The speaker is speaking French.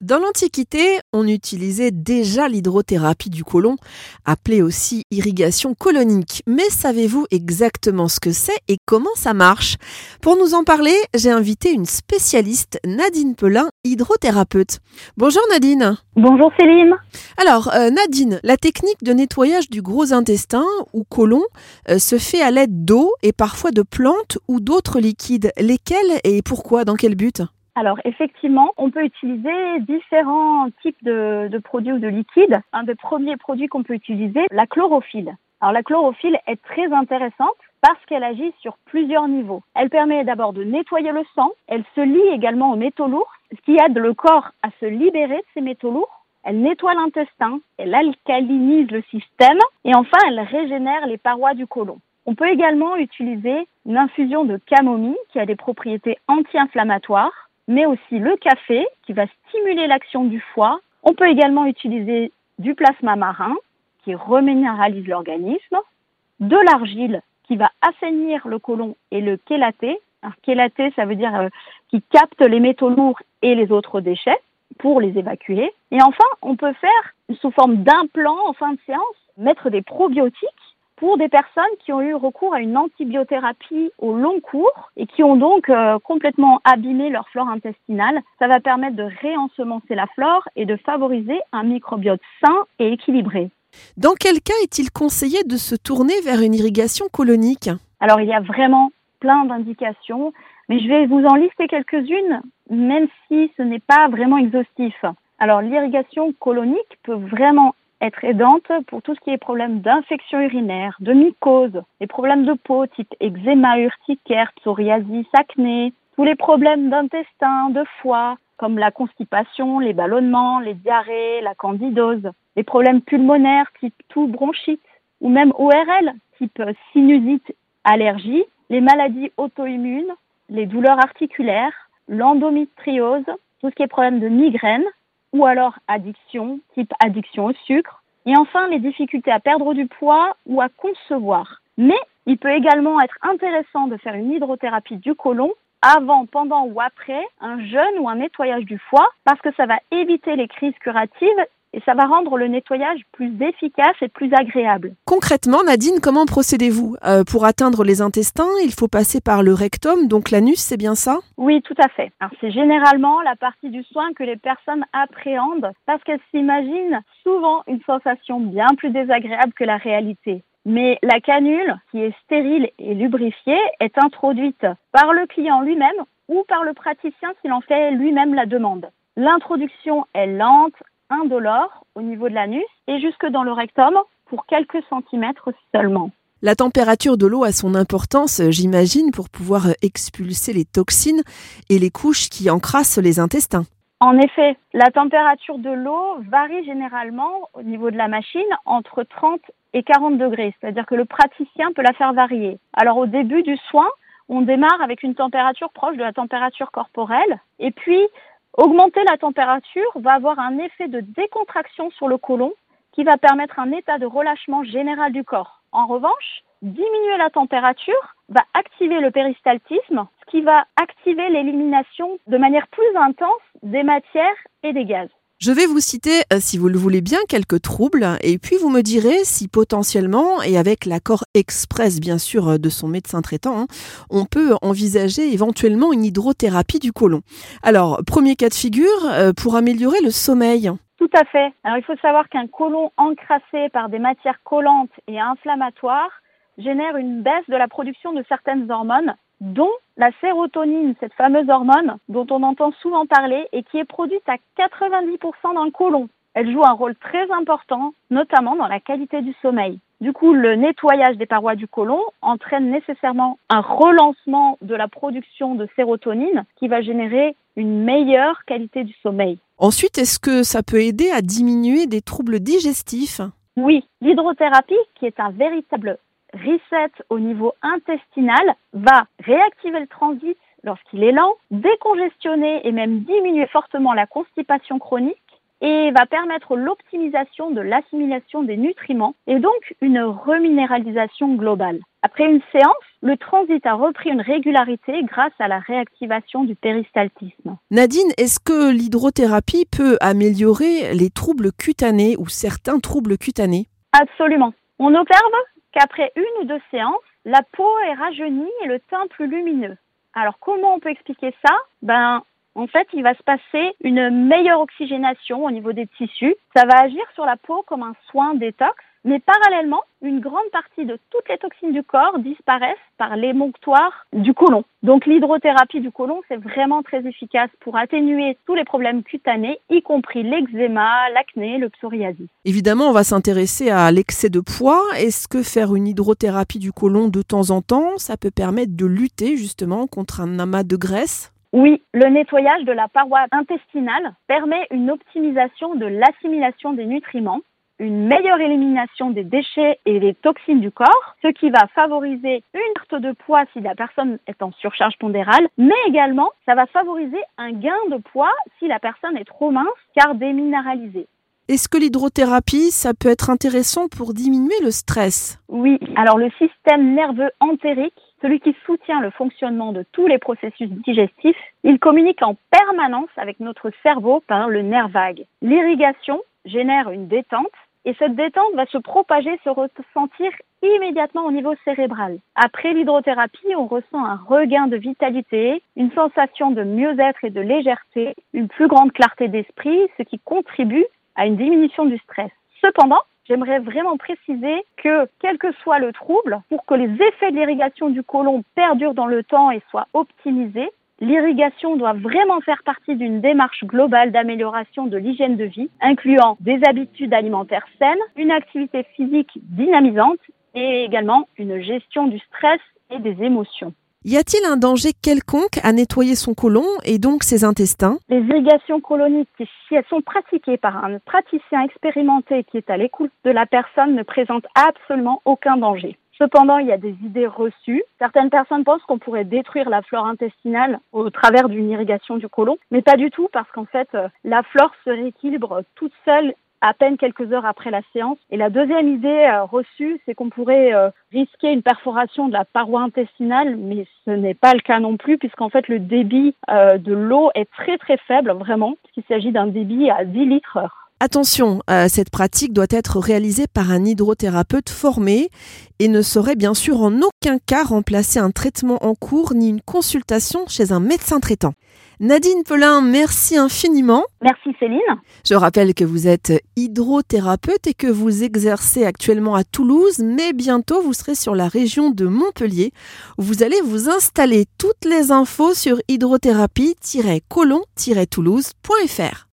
Dans l'Antiquité, on utilisait déjà l'hydrothérapie du côlon, appelée aussi irrigation colonique. Mais savez-vous exactement ce que c'est et comment ça marche? Pour nous en parler, j'ai invité une spécialiste, Nadine Pelin, hydrothérapeute. Bonjour Nadine. Bonjour Céline. Alors euh, Nadine, la technique de nettoyage du gros intestin ou côlon euh, se fait à l'aide d'eau et parfois de plantes ou d'autres liquides. Lesquels et pourquoi? Dans quel but? Alors effectivement, on peut utiliser différents types de, produits ou de liquides. Un des premiers produits qu'on peut utiliser, la chlorophylle. Alors la chlorophylle est très intéressante parce qu'elle agit sur plusieurs niveaux. Elle permet d'abord de nettoyer le sang, elle se lie également aux métaux lourds, ce qui aide le corps à se libérer de ces métaux lourds. Elle nettoie l'intestin, elle alcalinise le système et enfin elle régénère les parois du côlon. On peut également utiliser une infusion de camomille qui a des propriétés anti-inflammatoires mais aussi le café qui va stimuler l'action du foie. On peut également utiliser du plasma marin qui reminéralise l'organisme, de l'argile qui va assainir le côlon et le chélaté. Alors, chélaté, ça veut dire euh, qui capte les métaux lourds et les autres déchets pour les évacuer. Et enfin, on peut faire sous forme d'implant en fin de séance, mettre des probiotiques pour des personnes qui ont eu recours à une antibiothérapie au long cours et qui ont donc euh, complètement abîmé leur flore intestinale. Ça va permettre de réensemencer la flore et de favoriser un microbiote sain et équilibré. Dans quel cas est-il conseillé de se tourner vers une irrigation colonique? Alors il y a vraiment plein d'indications, mais je vais vous en lister quelques-unes, même si ce n'est pas vraiment exhaustif. Alors l'irrigation colonique peut vraiment être aidante pour tout ce qui est problème d'infection urinaire, de mycose, les problèmes de peau type eczéma urticaire, psoriasis, acné, tous les problèmes d'intestin, de foie, comme la constipation, les ballonnements, les diarrhées, la candidose, les problèmes pulmonaires type tout bronchite, ou même ORL type sinusite, allergie, les maladies auto-immunes, les douleurs articulaires, l'endométriose, tout ce qui est problème de migraine, ou alors addiction, type addiction au sucre. Et enfin, les difficultés à perdre du poids ou à concevoir. Mais il peut également être intéressant de faire une hydrothérapie du côlon avant, pendant ou après un jeûne ou un nettoyage du foie parce que ça va éviter les crises curatives et ça va rendre le nettoyage plus efficace et plus agréable. Concrètement, Nadine, comment procédez-vous? Euh, Pour atteindre les intestins, il faut passer par le rectum, donc l'anus, c'est bien ça? Oui, tout à fait. c'est généralement la partie du soin que les personnes appréhendent parce qu'elles s'imaginent souvent une sensation bien plus désagréable que la réalité. Mais la canule, qui est stérile et lubrifiée, est introduite par le client lui-même ou par le praticien s'il en fait lui-même la demande. L'introduction est lente, indolore au niveau de l'anus et jusque dans le rectum pour quelques centimètres seulement. La température de l'eau a son importance, j'imagine, pour pouvoir expulser les toxines et les couches qui encrassent les intestins. En effet, la température de l'eau varie généralement au niveau de la machine entre 30 et 40 degrés, c'est-à-dire que le praticien peut la faire varier. Alors au début du soin, on démarre avec une température proche de la température corporelle et puis Augmenter la température va avoir un effet de décontraction sur le côlon qui va permettre un état de relâchement général du corps. En revanche, diminuer la température va activer le péristaltisme, ce qui va activer l'élimination de manière plus intense des matières et des gaz. Je vais vous citer, euh, si vous le voulez bien, quelques troubles, et puis vous me direz si potentiellement, et avec l'accord express bien sûr euh, de son médecin traitant, hein, on peut envisager éventuellement une hydrothérapie du côlon. Alors, premier cas de figure, euh, pour améliorer le sommeil. Tout à fait. Alors, il faut savoir qu'un côlon encrassé par des matières collantes et inflammatoires génère une baisse de la production de certaines hormones, dont la sérotonine, cette fameuse hormone dont on entend souvent parler et qui est produite à 90% dans le côlon. Elle joue un rôle très important, notamment dans la qualité du sommeil. Du coup, le nettoyage des parois du côlon entraîne nécessairement un relancement de la production de sérotonine qui va générer une meilleure qualité du sommeil. Ensuite, est-ce que ça peut aider à diminuer des troubles digestifs? Oui, l'hydrothérapie, qui est un véritable reset au niveau intestinal va réactiver le transit lorsqu'il est lent, décongestionner et même diminuer fortement la constipation chronique et va permettre l'optimisation de l'assimilation des nutriments et donc une reminéralisation globale. Après une séance, le transit a repris une régularité grâce à la réactivation du péristaltisme. Nadine, est-ce que l'hydrothérapie peut améliorer les troubles cutanés ou certains troubles cutanés? Absolument. On observe qu'après une ou deux séances, la peau est rajeunie et le teint plus lumineux. Alors comment on peut expliquer ça? Ben en fait, il va se passer une meilleure oxygénation au niveau des tissus. Ça va agir sur la peau comme un soin détox. Mais parallèlement, une grande partie de toutes les toxines du corps disparaissent par l'émonctoire du côlon. Donc l'hydrothérapie du côlon, c'est vraiment très efficace pour atténuer tous les problèmes cutanés, y compris l'eczéma, l'acné, le psoriasis. Évidemment, on va s'intéresser à l'excès de poids. Est-ce que faire une hydrothérapie du côlon de temps en temps, ça peut permettre de lutter justement contre un amas de graisse? Oui, le nettoyage de la paroi intestinale permet une optimisation de l'assimilation des nutriments, une meilleure élimination des déchets et des toxines du corps, ce qui va favoriser une perte de poids si la personne est en surcharge pondérale, mais également ça va favoriser un gain de poids si la personne est trop mince car déminéralisée. Est-ce que l'hydrothérapie, ça peut être intéressant pour diminuer le stress? Oui, alors le système nerveux entérique celui qui soutient le fonctionnement de tous les processus digestifs, il communique en permanence avec notre cerveau par le nerf vague. L'irrigation génère une détente et cette détente va se propager, se ressentir immédiatement au niveau cérébral. Après l'hydrothérapie, on ressent un regain de vitalité, une sensation de mieux-être et de légèreté, une plus grande clarté d'esprit, ce qui contribue à une diminution du stress. Cependant, J'aimerais vraiment préciser que, quel que soit le trouble, pour que les effets de l'irrigation du côlon perdurent dans le temps et soient optimisés, L'irrigation doit vraiment faire partie d'une démarche globale d'amélioration de l'hygiène de vie, incluant des habitudes alimentaires saines, une activité physique dynamisante et également une gestion du stress et des émotions. Y a-t-il un danger quelconque à nettoyer son côlon et donc ses intestins? Les irrigations coloniques, si elles sont pratiquées par un praticien expérimenté qui est à l'écoute de la personne, ne présentent absolument aucun danger. Cependant, il y a des idées reçues. Certaines personnes pensent qu'on pourrait détruire la flore intestinale au travers d'une irrigation du côlon, mais pas du tout parce qu'en fait, euh, la flore se rééquilibre toute seule à peine quelques heures après la séance. Et la deuxième idée euh, reçue, c'est qu'on pourrait euh, risquer une perforation de la paroi intestinale, mais ce n'est pas le cas non plus, puisqu'en fait le débit de l'eau est très très faible, vraiment, puisqu'il s'agit d'un débit à 10 litres heure. Attention, cette pratique doit être réalisée par un hydrothérapeute formé et ne saurait bien sûr en aucun cas remplacer un traitement en cours ni une consultation chez un médecin traitant. Nadine Pelin, merci infiniment. Merci Céline. Je rappelle que vous êtes hydrothérapeute et que vous exercez actuellement à Toulouse, mais bientôt vous serez sur la région de Montpellier où vous allez vous installer toutes les infos sur hydrothérapie-colon-toulouse.fr.